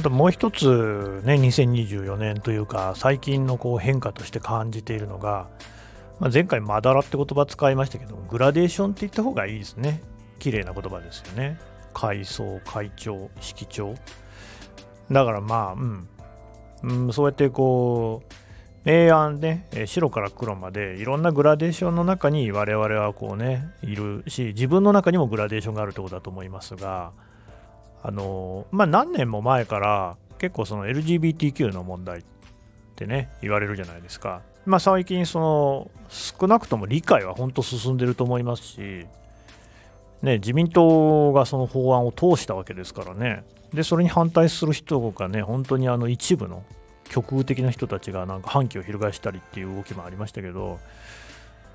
あともう一つね2024年というか最近のこう変化として感じているのが、まあ、前回まだらって言葉使いましたけどグラデーションって言った方がいいですね。綺麗な言葉ですよね。階層階調色調。だからまあうん、うん、そうやってこう明暗ね、白から黒までいろんなグラデーションの中に我々はこうね、いるし、自分の中にもグラデーションがあるってことだと思いますが、あのまあ、何年も前から結構その LGBTQ の問題ってね言われるじゃないですか、まあ、最近その少なくとも理解は本当進んでると思いますし、ね、自民党がその法案を通したわけですからね。でそれに反対する人がね本当にあの一部の極右的な人たちがなんか反旗を翻したりっていう動きもありましたけど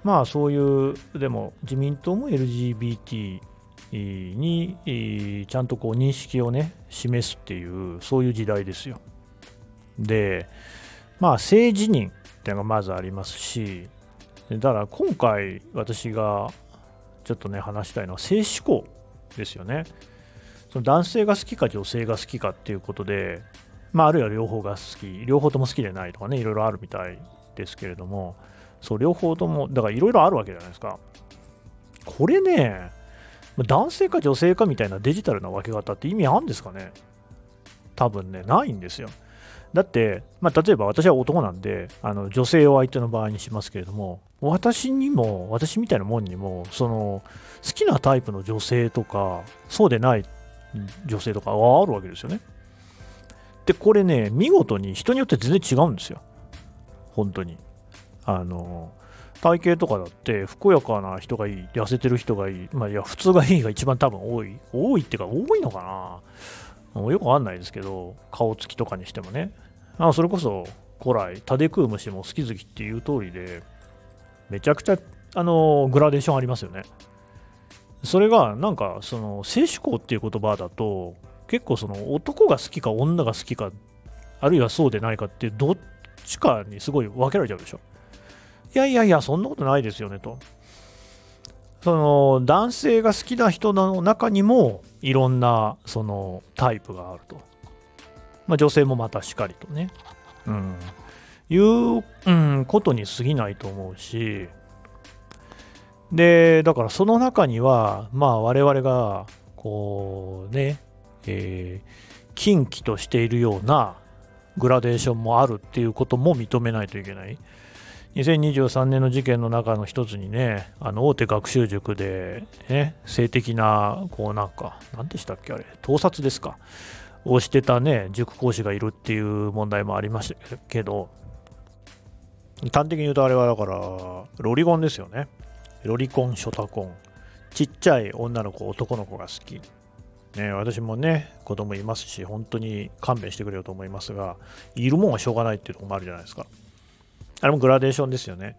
まあそういうでも自民党も LGBT にちゃんとこう認識をね示すっていうそういう時代ですよ。でまあ政治人っていうのがまずありますしだから今回私がちょっとね話したいのは性思考ですよね。その男性が好きか女性が好きかっていうことで、まあ、あるいは両方が好き両方とも好きでないとかねいろいろあるみたいですけれどもそう両方ともだからいろいろあるわけじゃないですか。これね男性か女性かみたいなデジタルな分け方って意味あるんですかね？多分ね、ないんですよ。だって、まあ、例えば私は男なんで、あの女性を相手の場合にしますけれども、私にも、私みたいなもんにも、その好きなタイプの女性とか、そうでない女性とかはあるわけですよね。で、これね、見事に人によって全然違うんですよ。本当に。あの、体型とかだってふくやかな人がいい痩せてる人がいい。まあいや普通がいいが一番多分多い。多いっていうか多いのかな？よくわかんないですけど顔つきとかにしてもね。あそれこそ古来タデクウムシも好き好きっていう通りでめちゃくちゃあのグラデーションありますよね。それがなんかその性思考っていう言葉だと結構その男が好きか女が好きかあるいはそうでないかってどっちかにすごい分けられちゃうでしょ。いやいやいや、そんなことないですよねと。その男性が好きな人の中にもいろんなそのタイプがあると。まあ、女性もまたしっかりとね。うん。いう、うん、ことに過ぎないと思うし。で、だからその中には、まあ我々がこうね、えー、禁忌としているようなグラデーションもあるっていうことも認めないといけない。2023年の事件の中の一つにね、あの大手学習塾で、ね、性的な、こうなんか、何でしたっけ、あれ、盗撮ですか、をしてたね、塾講師がいるっていう問題もありましたけど、端的に言うとあれはだから、ロリコンですよね。ロリコン、ショタコン。ちっちゃい女の子、男の子が好き。ね、私もね、子供いますし、本当に勘弁してくれよと思いますが、いるもんはしょうがないっていうところもあるじゃないですか。あれもグラデーションですよね。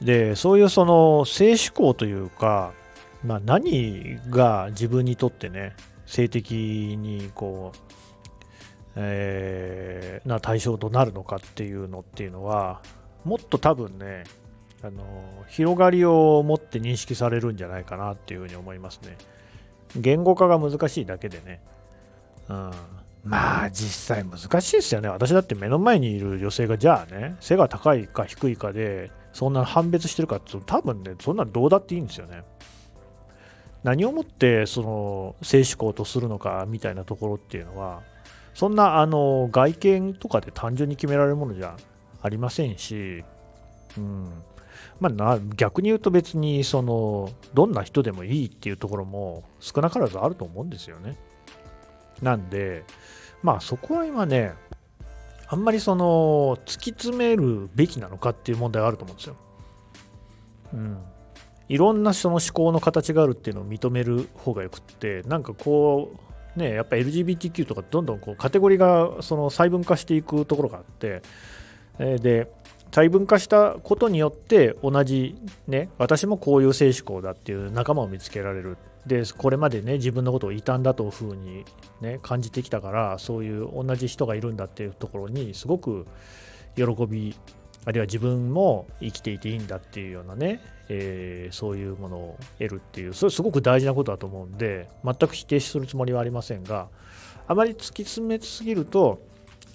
で、そういうその性思考というか、まあ、何が自分にとってね、性的にこう、えー、な対象となるのかっていうのっていうのは、もっと多分ね、あの広がりを持って認識されるんじゃないかなっていうふうに思いますね。言語化が難しいだけでね。うん、まあ実際難しいですよね。私だって目の前にいる女性がじゃあね、背が高いか低いかで、そんな判別してるかって多分ね、そんなのどうだっていいんですよね。何をもってその性思考とするのかみたいなところっていうのは、そんなあの外見とかで単純に決められるものじゃありませんし、うんまあ、逆に言うと別にそのどんな人でもいいっていうところも少なからずあると思うんですよね。なんで、まあそこは今ね、あんまりその突き詰めるべきなのかっていう問題があると思うんですよ。うん。いろんなその思考の形があるっていうのを認める方がよくって、なんかこう、ね、やっぱ LGBTQ とかどんどんこうカテゴリーがその細分化していくところがあって、えで、細分化したことによって同じね私もこういう性思考だっていう仲間を見つけられるでこれまでね自分のことを異端だというふうに、ね、感じてきたからそういう同じ人がいるんだっていうところにすごく喜びあるいは自分も生きていていいんだっていうようなね、えー、そういうものを得るっていうそれすごく大事なことだと思うんで全く否定するつもりはありませんがあまり突き詰めすぎると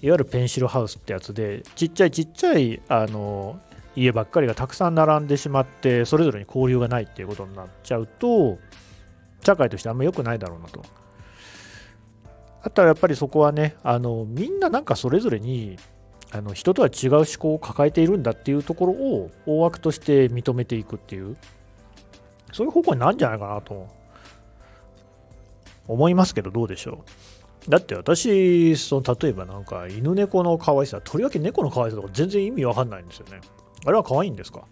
いわゆるペンシルハウスってやつでちっちゃいちっちゃいあの家ばっかりがたくさん並んでしまってそれぞれに交流がないっていうことになっちゃうと社会としてあんま良くないだろうなと。あとはやっぱりそこはねあのみんななんかそれぞれにあの人とは違う思考を抱えているんだっていうところを大枠として認めていくっていうそういう方向になるんじゃないかなと思いますけどどうでしょう。だって私その例えばなんか犬猫の可愛さとりわけ猫の可愛さとか全然意味わかんないんですよね。あれは可愛いんですか？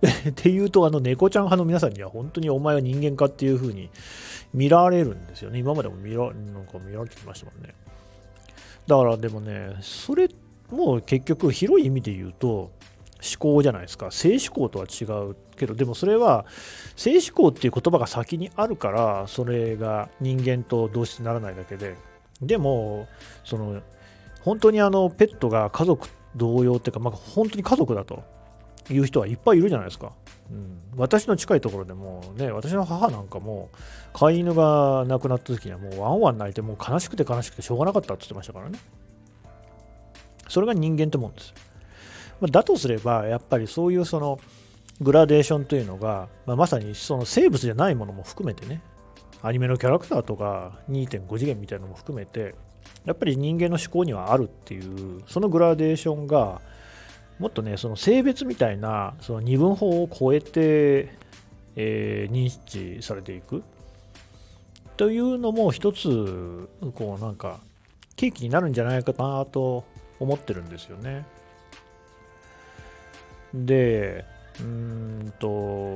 っていうと、あの猫ちゃん派の皆さんには本当にお前は人間かっていう風に見られるんですよね。今までも見らなんか見られてきましたもんね。だからでもね、それも結局広い意味で言うと思考じゃないですか。性思考とは違うけど、でもそれは性思考っていう言葉が先にあるから、それが人間と同質にならないだけで、でも、その本当にあのペットが家族同様っていうか、まあ、本当に家族だという人はいっぱいいるじゃないですか。うん、私の近いところでもね、私の母なんかも、飼い犬が亡くなった時にはもうワンワン泣いて、もう悲しくて悲しくてしょうがなかったって言ってましたからね。それが人間ってもんです。だとすれば、やっぱりそういうそのグラデーションというのが、まあ、まさにその生物じゃないものも含めてね、アニメのキャラクターとか2.5次元みたいなのも含めて、やっぱり人間の思考にはあるっていう、そのグラデーションが、もっとね、その性別みたいなその二分法を超えて、えー、認知されていくというのも一つ、こうなんか、契機になるんじゃないかなと思ってるんですよね。で、うんと、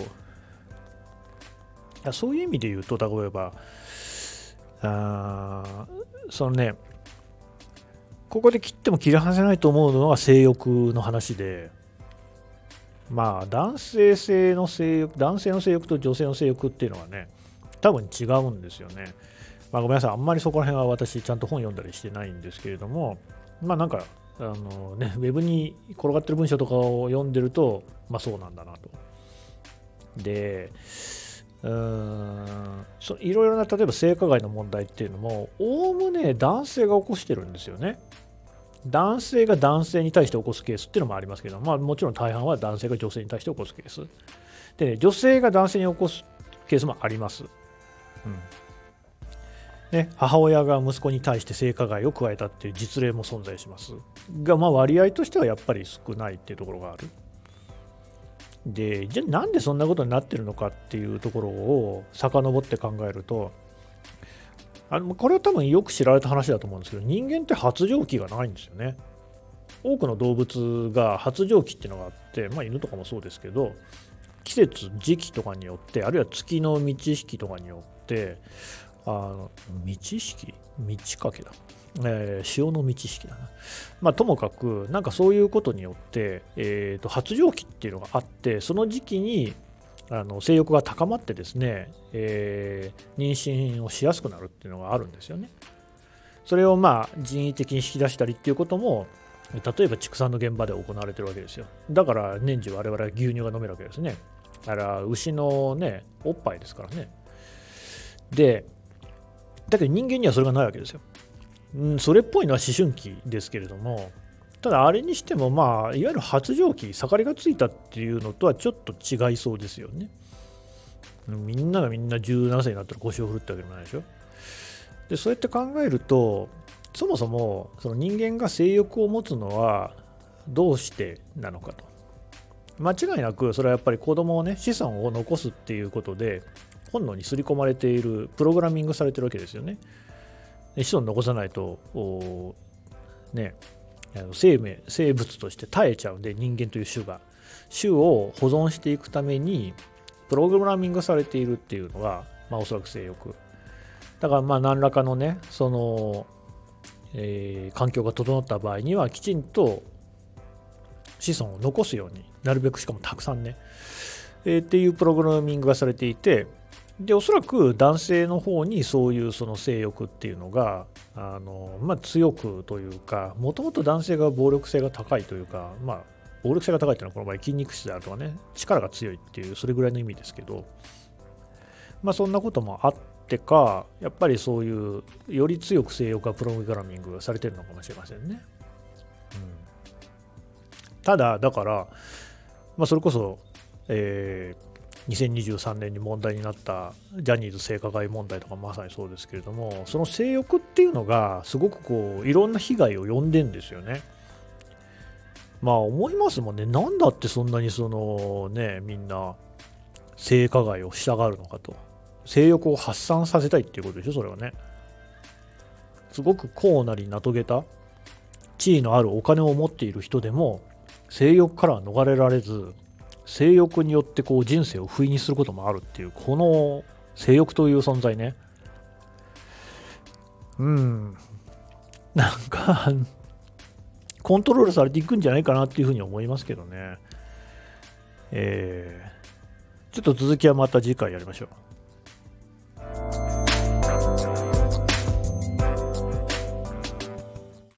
そういう意味で言うと、例えば、あそのね、ここで切っても切り離せないと思うのは性欲の話で、まあ、男性性の性欲、男性の性欲と女性の性欲っていうのはね、多分違うんですよね。まあ、ごめんなさい、あんまりそこら辺は私、ちゃんと本読んだりしてないんですけれども、まあなんか、あのね、ウェブに転がってる文章とかを読んでると、まあそうなんだなと。で、うーんそいろいろな例えば性加害の問題っていうのもおおむね男性が起こしてるんですよね。男性が男性に対して起こすケースっていうのもありますけど、まあ、もちろん大半は男性が女性に対して起こすケース。で、ね、女性が男性に起こすケースもあります。うんね、母親が息子に対して性加害を加えたっていう実例も存在しますが、まあ、割合としてはやっぱり少ないっていうところがある。でじゃあなんでそんなことになってるのかっていうところを遡って考えるとあのこれは多分よく知られた話だと思うんですけど人間って発情期がないんですよね。多くの動物が発情期っていうのがあって、まあ、犬とかもそうですけど季節時期とかによってあるいは月の満ち引きとかによってあの満ち引き？満ち欠けだ。えー、潮の満ち引きだな。まあ、ともかく、なんかそういうことによって、えーと、発情期っていうのがあって、その時期にあの性欲が高まってですね、えー、妊娠をしやすくなるっていうのがあるんですよね。それをまあ人為的に引き出したりっていうことも、例えば畜産の現場で行われてるわけですよ。だから年中我々は牛乳が飲めるわけですね。あれは牛のね、おっぱいですからね。で、だけど人間にはそれがないわけですよ。うん、それっぽいのは思春期ですけれども、ただあれにしても、まあ、いわゆる発情期、盛りがついたっていうのとはちょっと違いそうですよね。みんながみんな17歳になったら腰を振るってわけでもないでしょ。で、そうやって考えると、そもそもその人間が性欲を持つのはどうしてなのかと。間違いなく、それはやっぱり子供をね、資産を残すっていうことで、本能に刷り込まれている、プログラミングされてるわけですよね。子孫残さないと、ね、生命、生物として耐えちゃうんで、人間という種が。種を保存していくために、プログラミングされているっていうのが、まあ、おそらく性欲。だから、まあ、何らかのね、その、えー、環境が整った場合には、きちんと子孫を残すようになるべく、しかもたくさんね、えー、っていうプログラミングがされていて、でおそらく男性の方にそういうその性欲っていうのがあの、まあ、強くというかもともと男性が暴力性が高いというか、まあ、暴力性が高いというのはこの場合筋肉質であるとかね力が強いっていうそれぐらいの意味ですけど、まあ、そんなこともあってか、やっぱりそういうより強く性欲がプログラミングされてるのかもしれませんね。うん、ただ、だから、まあ、それこそ、えー、2023年に問題になったジャニーズ性加害問題とかまさにそうですけれども、その性欲っていうのがすごくこういろんな被害を呼んでんですよね。まあ思いますもんね、なんだってそんなにそのね、みんな性加害をしたがるのかと。性欲を発散させたいっていうことでしょ、それはね。すごく高なり名遂げた地位のあるお金を持っている人でも性欲からは逃れられず性欲によってこう人生を不意にすることもあるっていうこの性欲という存在ね。うん。なんかコントロールされていくんじゃないかなっていうふうに思いますけどね。えー、ちょっと続きはまた次回やりましょう。